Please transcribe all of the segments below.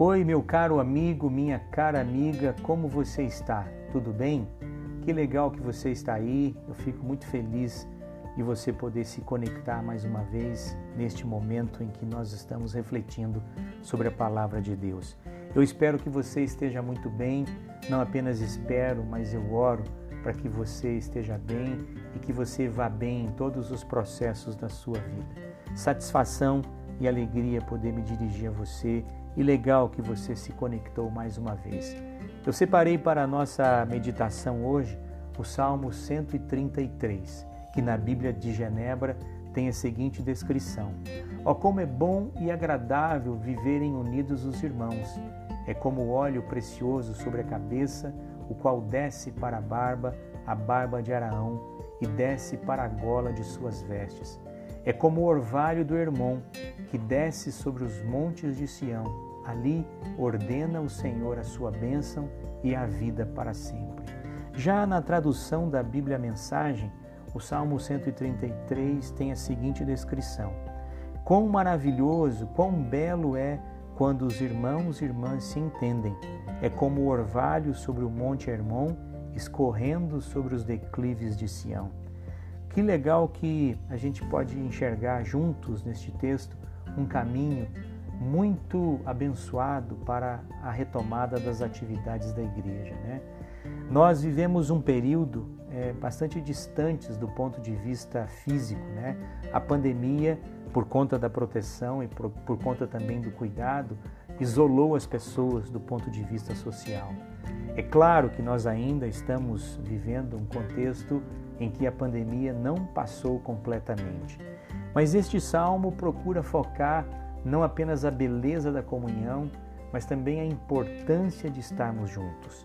Oi, meu caro amigo, minha cara amiga, como você está? Tudo bem? Que legal que você está aí. Eu fico muito feliz de você poder se conectar mais uma vez neste momento em que nós estamos refletindo sobre a palavra de Deus. Eu espero que você esteja muito bem, não apenas espero, mas eu oro para que você esteja bem e que você vá bem em todos os processos da sua vida. Satisfação e alegria poder me dirigir a você e legal que você se conectou mais uma vez. Eu separei para a nossa meditação hoje o Salmo 133, que na Bíblia de Genebra tem a seguinte descrição: Ó, oh, como é bom e agradável viverem unidos os irmãos! É como óleo precioso sobre a cabeça, o qual desce para a barba, a barba de Araão, e desce para a gola de suas vestes. É como o orvalho do Hermon, que desce sobre os montes de Sião Ali ordena o Senhor a sua bênção e a vida para sempre. Já na tradução da Bíblia Mensagem, o Salmo 133 tem a seguinte descrição: Quão maravilhoso, quão belo é quando os irmãos e irmãs se entendem. É como o orvalho sobre o monte Hermon, escorrendo sobre os declives de Sião. Que legal que a gente pode enxergar juntos neste texto um caminho muito abençoado para a retomada das atividades da igreja. Né? Nós vivemos um período é, bastante distantes do ponto de vista físico. Né? A pandemia, por conta da proteção e por, por conta também do cuidado, isolou as pessoas do ponto de vista social. É claro que nós ainda estamos vivendo um contexto em que a pandemia não passou completamente. Mas este salmo procura focar não apenas a beleza da comunhão, mas também a importância de estarmos juntos.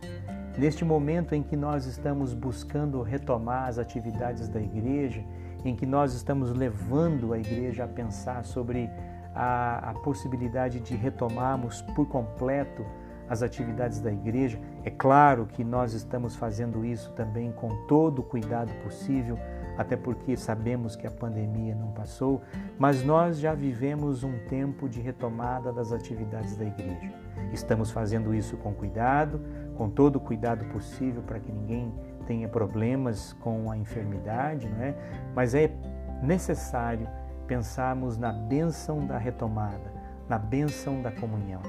Neste momento em que nós estamos buscando retomar as atividades da igreja, em que nós estamos levando a igreja a pensar sobre a, a possibilidade de retomarmos por completo as atividades da igreja, é claro que nós estamos fazendo isso também com todo o cuidado possível até porque sabemos que a pandemia não passou, mas nós já vivemos um tempo de retomada das atividades da igreja. Estamos fazendo isso com cuidado, com todo o cuidado possível para que ninguém tenha problemas com a enfermidade, não é? Mas é necessário pensarmos na bênção da retomada, na bênção da comunhão.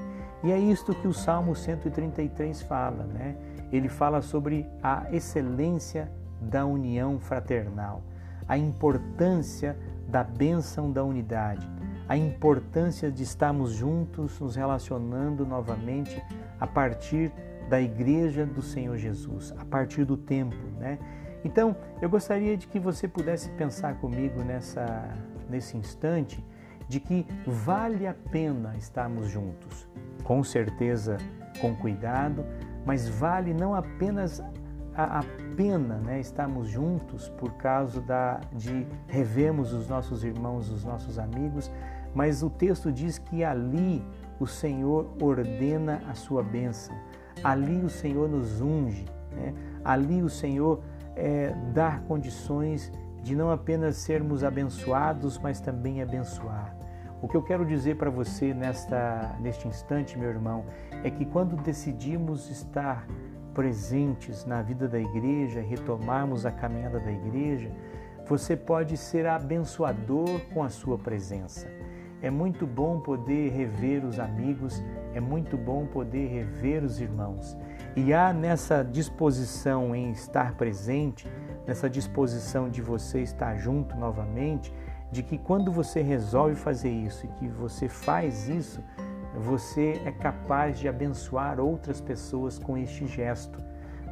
E é isto que o Salmo 133 fala, né? Ele fala sobre a excelência da união fraternal, a importância da bênção da unidade, a importância de estarmos juntos, nos relacionando novamente a partir da igreja do Senhor Jesus, a partir do templo, né? Então, eu gostaria de que você pudesse pensar comigo nessa nesse instante de que vale a pena estarmos juntos. Com certeza, com cuidado, mas vale não apenas a, a pena né, estarmos juntos por causa da, de revermos os nossos irmãos, os nossos amigos, mas o texto diz que ali o Senhor ordena a sua bênção, ali o Senhor nos unge, né? ali o Senhor é, dá condições de não apenas sermos abençoados, mas também abençoar. O que eu quero dizer para você nesta, neste instante, meu irmão, é que quando decidimos estar presentes na vida da igreja, retomarmos a caminhada da igreja, você pode ser abençoador com a sua presença. É muito bom poder rever os amigos, é muito bom poder rever os irmãos. E há nessa disposição em estar presente, nessa disposição de você estar junto novamente, de que quando você resolve fazer isso e que você faz isso, você é capaz de abençoar outras pessoas com este gesto.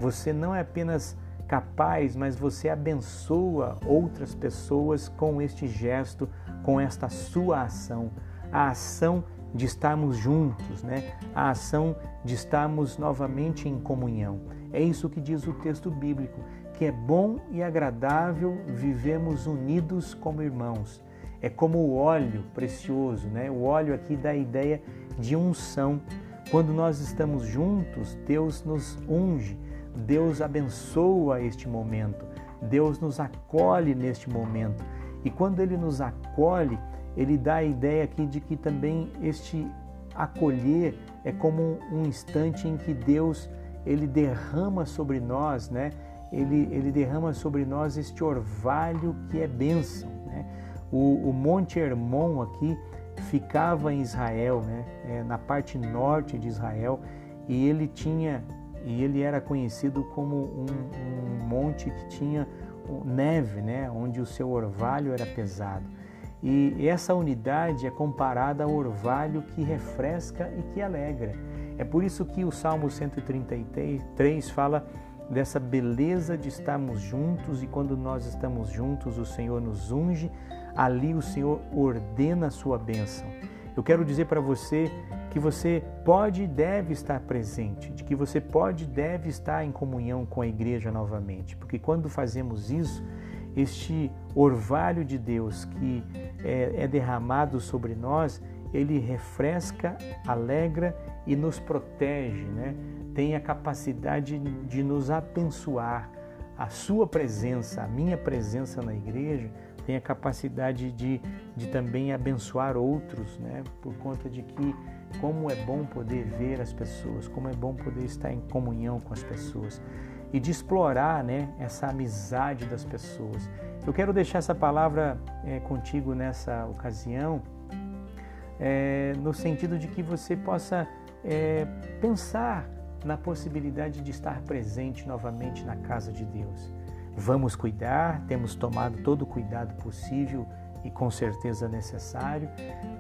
Você não é apenas capaz, mas você abençoa outras pessoas com este gesto, com esta sua ação. A ação de estarmos juntos, né? A ação de estarmos novamente em comunhão. É isso que diz o texto bíblico, que é bom e agradável vivemos unidos como irmãos. É como o óleo precioso, né? O óleo aqui dá a ideia de unção. Quando nós estamos juntos, Deus nos unge, Deus abençoa este momento, Deus nos acolhe neste momento. E quando Ele nos acolhe, Ele dá a ideia aqui de que também este acolher é como um instante em que Deus ele derrama sobre nós, né? Ele, ele derrama sobre nós este orvalho que é bênção. Né? O, o Monte Hermon aqui ficava em Israel, né? É, na parte norte de Israel, e ele tinha e ele era conhecido como um, um monte que tinha neve, né? Onde o seu orvalho era pesado. E essa unidade é comparada ao orvalho que refresca e que alegra. É por isso que o Salmo 133 fala dessa beleza de estarmos juntos e quando nós estamos juntos, o Senhor nos unge, ali o Senhor ordena a sua bênção. Eu quero dizer para você que você pode e deve estar presente, de que você pode e deve estar em comunhão com a igreja novamente, porque quando fazemos isso, este orvalho de Deus que é, é derramado sobre nós, ele refresca, alegra e nos protege, né? tem a capacidade de nos abençoar. A sua presença, a minha presença na igreja, tem a capacidade de, de também abençoar outros, né? por conta de que como é bom poder ver as pessoas, como é bom poder estar em comunhão com as pessoas e de explorar né, essa amizade das pessoas. Eu quero deixar essa palavra é, contigo nessa ocasião, é, no sentido de que você possa é, pensar na possibilidade de estar presente novamente na casa de Deus. Vamos cuidar, temos tomado todo o cuidado possível e com certeza necessário,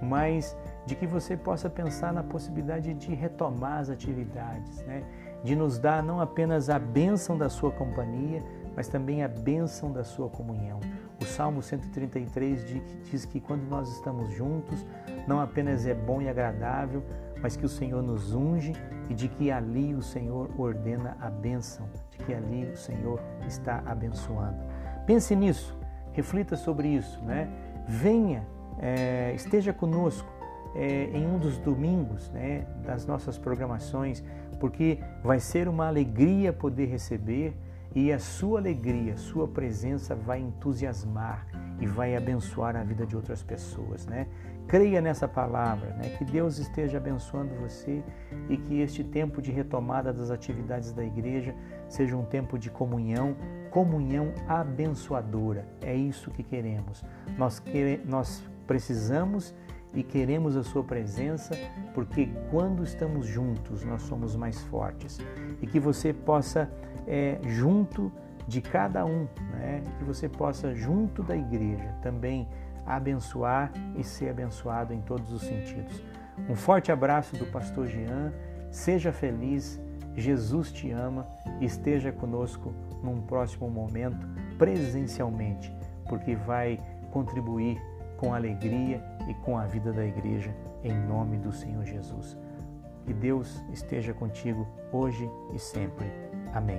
mas de que você possa pensar na possibilidade de retomar as atividades, né? de nos dar não apenas a bênção da sua companhia, mas também a bênção da sua comunhão. O Salmo 133 diz que quando nós estamos juntos, não apenas é bom e agradável, mas que o Senhor nos unge e de que ali o Senhor ordena a bênção, de que ali o Senhor está abençoando. Pense nisso, reflita sobre isso, né? Venha, é, esteja conosco é, em um dos domingos né, das nossas programações, porque vai ser uma alegria poder receber e a sua alegria, sua presença vai entusiasmar e vai abençoar a vida de outras pessoas, né? Creia nessa palavra, né? Que Deus esteja abençoando você e que este tempo de retomada das atividades da igreja seja um tempo de comunhão, comunhão abençoadora. É isso que queremos. Nós, quere, nós precisamos e queremos a Sua presença, porque quando estamos juntos nós somos mais fortes. E que você possa, é, junto de cada um, né, que você possa, junto da igreja, também abençoar e ser abençoado em todos os sentidos. Um forte abraço do pastor Jean, seja feliz, Jesus te ama esteja conosco num próximo momento presencialmente, porque vai contribuir com alegria e com a vida da igreja, em nome do Senhor Jesus. Que Deus esteja contigo hoje e sempre. Amém.